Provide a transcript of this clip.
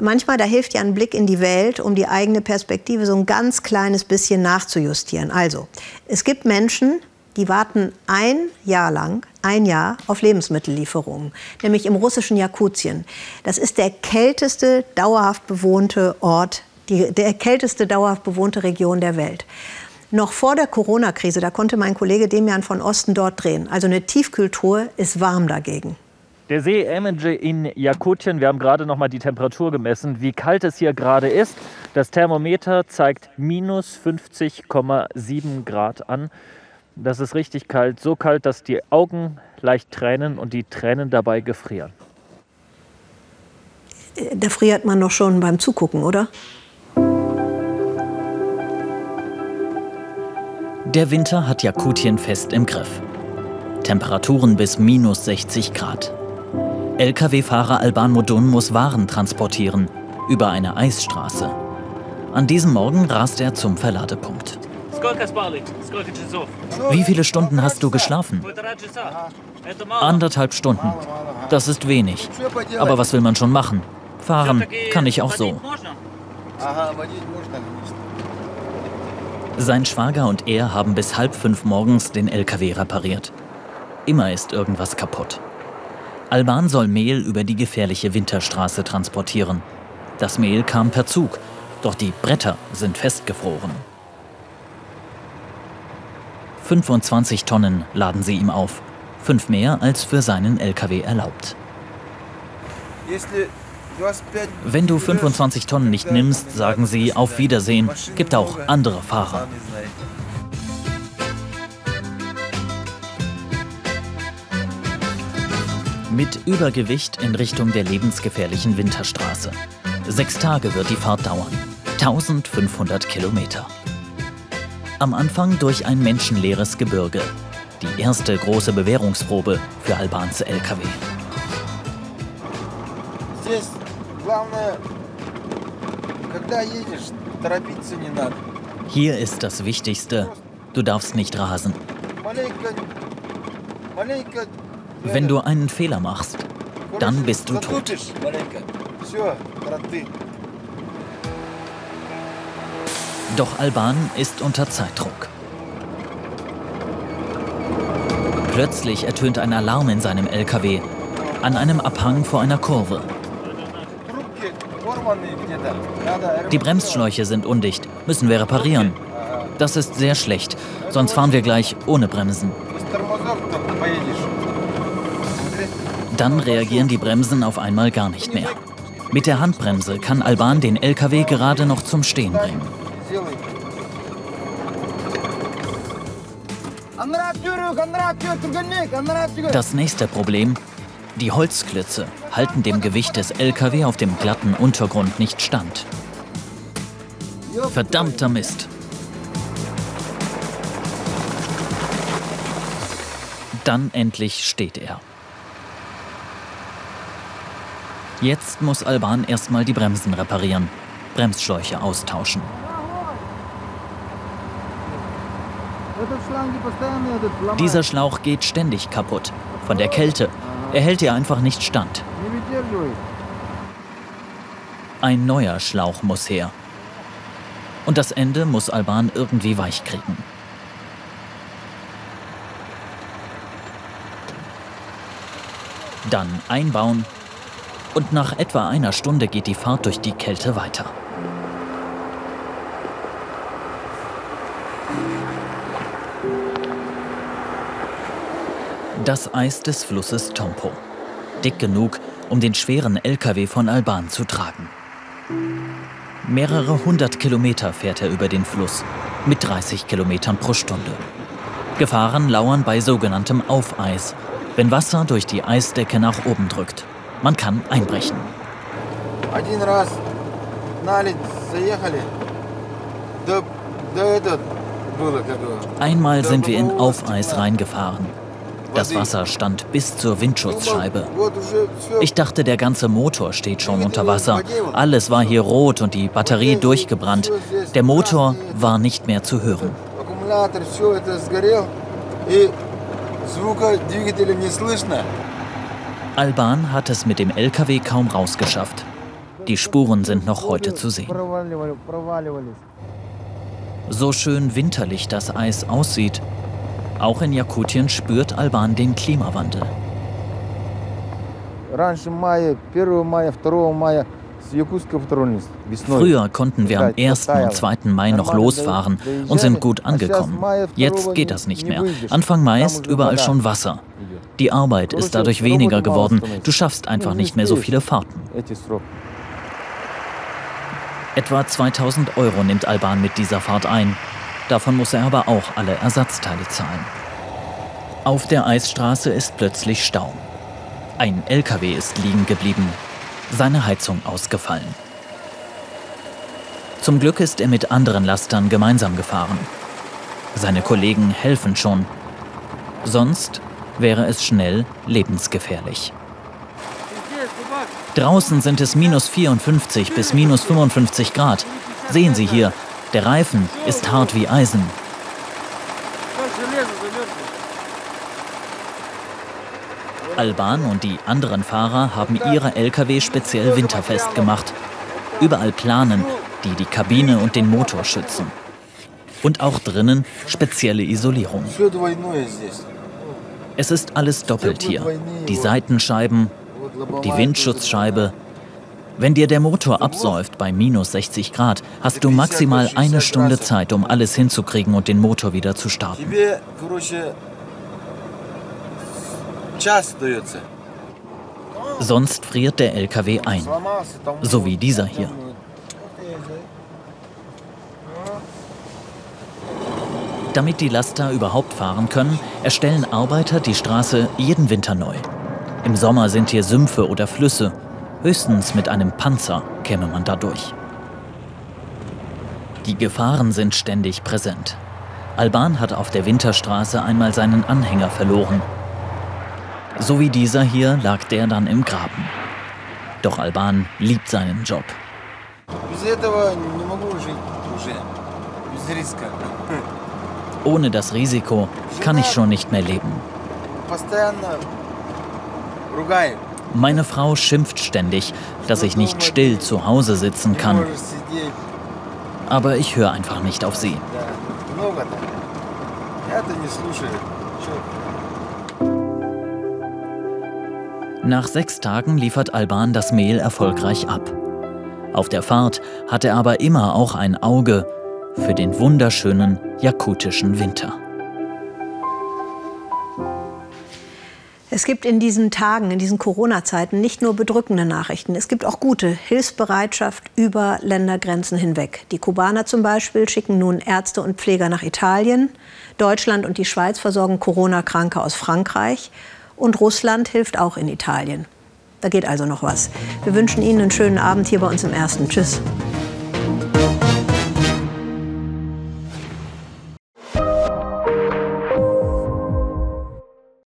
Manchmal, da hilft ja ein Blick in die Welt, um die eigene Perspektive so ein ganz kleines bisschen nachzujustieren. Also, es gibt Menschen, die warten ein Jahr lang, ein Jahr auf Lebensmittellieferungen, nämlich im russischen Jakutien. Das ist der kälteste dauerhaft bewohnte Ort, die, der kälteste dauerhaft bewohnte Region der Welt. Noch vor der Corona-Krise, da konnte mein Kollege Demian von Osten dort drehen. Also eine Tiefkühltruhe ist warm dagegen. Der See Emenge in Jakutien, wir haben gerade noch mal die Temperatur gemessen, wie kalt es hier gerade ist. Das Thermometer zeigt minus 50,7 Grad an. Das ist richtig kalt, so kalt, dass die Augen leicht tränen und die Tränen dabei gefrieren. Da friert man doch schon beim Zugucken, oder? Der Winter hat Jakutien fest im Griff. Temperaturen bis minus 60 Grad. Lkw-Fahrer Alban Modun muss Waren transportieren über eine Eisstraße. An diesem Morgen rast er zum Verladepunkt. Wie viele Stunden hast du geschlafen? Anderthalb Stunden. Das ist wenig. Aber was will man schon machen? Fahren kann ich auch so. Sein Schwager und er haben bis halb fünf morgens den LKW repariert. Immer ist irgendwas kaputt. Alban soll Mehl über die gefährliche Winterstraße transportieren. Das Mehl kam per Zug, doch die Bretter sind festgefroren. 25 Tonnen laden sie ihm auf, fünf mehr als für seinen LKW erlaubt. Wenn du 25 Tonnen nicht nimmst, sagen sie auf Wiedersehen, gibt auch andere Fahrer. Mit Übergewicht in Richtung der lebensgefährlichen Winterstraße. Sechs Tage wird die Fahrt dauern. 1500 Kilometer. Am Anfang durch ein menschenleeres Gebirge. Die erste große Bewährungsprobe für Albans LKW. Hier ist das Wichtigste. Du darfst nicht rasen. Wenn du einen Fehler machst, dann bist du tot. Doch Alban ist unter Zeitdruck. Plötzlich ertönt ein Alarm in seinem LKW an einem Abhang vor einer Kurve. Die Bremsschläuche sind undicht, müssen wir reparieren. Das ist sehr schlecht, sonst fahren wir gleich ohne Bremsen. Dann reagieren die Bremsen auf einmal gar nicht mehr. Mit der Handbremse kann Alban den LKW gerade noch zum Stehen bringen. Das nächste Problem, die Holzklötze halten dem Gewicht des LKW auf dem glatten Untergrund nicht stand. Verdammter Mist. Dann endlich steht er. Jetzt muss Alban erstmal die Bremsen reparieren, Bremsschläuche austauschen. Dieser Schlauch geht ständig kaputt. Von der Kälte. Er hält hier einfach nicht stand. Ein neuer Schlauch muss her. Und das Ende muss Alban irgendwie weich kriegen. Dann einbauen und nach etwa einer Stunde geht die Fahrt durch die Kälte weiter. Das Eis des Flusses Tompo. Dick genug, um den schweren LKW von Alban zu tragen. Mehrere hundert Kilometer fährt er über den Fluss mit 30 Kilometern pro Stunde. Gefahren lauern bei sogenanntem Aufeis, wenn Wasser durch die Eisdecke nach oben drückt. Man kann einbrechen. Einmal sind wir in Aufeis reingefahren. Das Wasser stand bis zur Windschutzscheibe. Ich dachte, der ganze Motor steht schon unter Wasser. Alles war hier rot und die Batterie durchgebrannt. Der Motor war nicht mehr zu hören. Alban hat es mit dem LKW kaum rausgeschafft. Die Spuren sind noch heute zu sehen. So schön winterlich das Eis aussieht, auch in Jakutien spürt Alban den Klimawandel. Früher konnten wir am 1. und 2. Mai noch losfahren und sind gut angekommen. Jetzt geht das nicht mehr. Anfang Mai ist überall schon Wasser. Die Arbeit ist dadurch weniger geworden. Du schaffst einfach nicht mehr so viele Fahrten. Etwa 2000 Euro nimmt Alban mit dieser Fahrt ein. Davon muss er aber auch alle Ersatzteile zahlen. Auf der Eisstraße ist plötzlich Stau. Ein LKW ist liegen geblieben, seine Heizung ausgefallen. Zum Glück ist er mit anderen Lastern gemeinsam gefahren. Seine Kollegen helfen schon. Sonst wäre es schnell lebensgefährlich. Draußen sind es minus 54 bis minus 55 Grad. Sehen Sie hier, der Reifen ist hart wie Eisen. Alban und die anderen Fahrer haben ihre Lkw speziell winterfest gemacht. Überall Planen, die die Kabine und den Motor schützen. Und auch drinnen spezielle Isolierung. Es ist alles doppelt hier. Die Seitenscheiben, die Windschutzscheibe. Wenn dir der Motor absäuft bei minus 60 Grad, hast du maximal eine Stunde Zeit, um alles hinzukriegen und den Motor wieder zu starten. Sonst friert der LKW ein. So wie dieser hier. Damit die Laster überhaupt fahren können, erstellen Arbeiter die Straße jeden Winter neu. Im Sommer sind hier Sümpfe oder Flüsse. Höchstens mit einem Panzer käme man da durch. Die Gefahren sind ständig präsent. Alban hat auf der Winterstraße einmal seinen Anhänger verloren. So wie dieser hier lag der dann im Graben. Doch Alban liebt seinen Job. Ohne das Risiko kann ich schon nicht mehr leben. Meine Frau schimpft ständig, dass ich nicht still zu Hause sitzen kann. Aber ich höre einfach nicht auf sie. Nach sechs Tagen liefert Alban das Mehl erfolgreich ab. Auf der Fahrt hat er aber immer auch ein Auge für den wunderschönen jakutischen Winter. Es gibt in diesen Tagen, in diesen Corona-Zeiten nicht nur bedrückende Nachrichten, es gibt auch gute Hilfsbereitschaft über Ländergrenzen hinweg. Die Kubaner zum Beispiel schicken nun Ärzte und Pfleger nach Italien. Deutschland und die Schweiz versorgen Corona-Kranke aus Frankreich. Und Russland hilft auch in Italien. Da geht also noch was. Wir wünschen Ihnen einen schönen Abend hier bei uns im Ersten. Tschüss.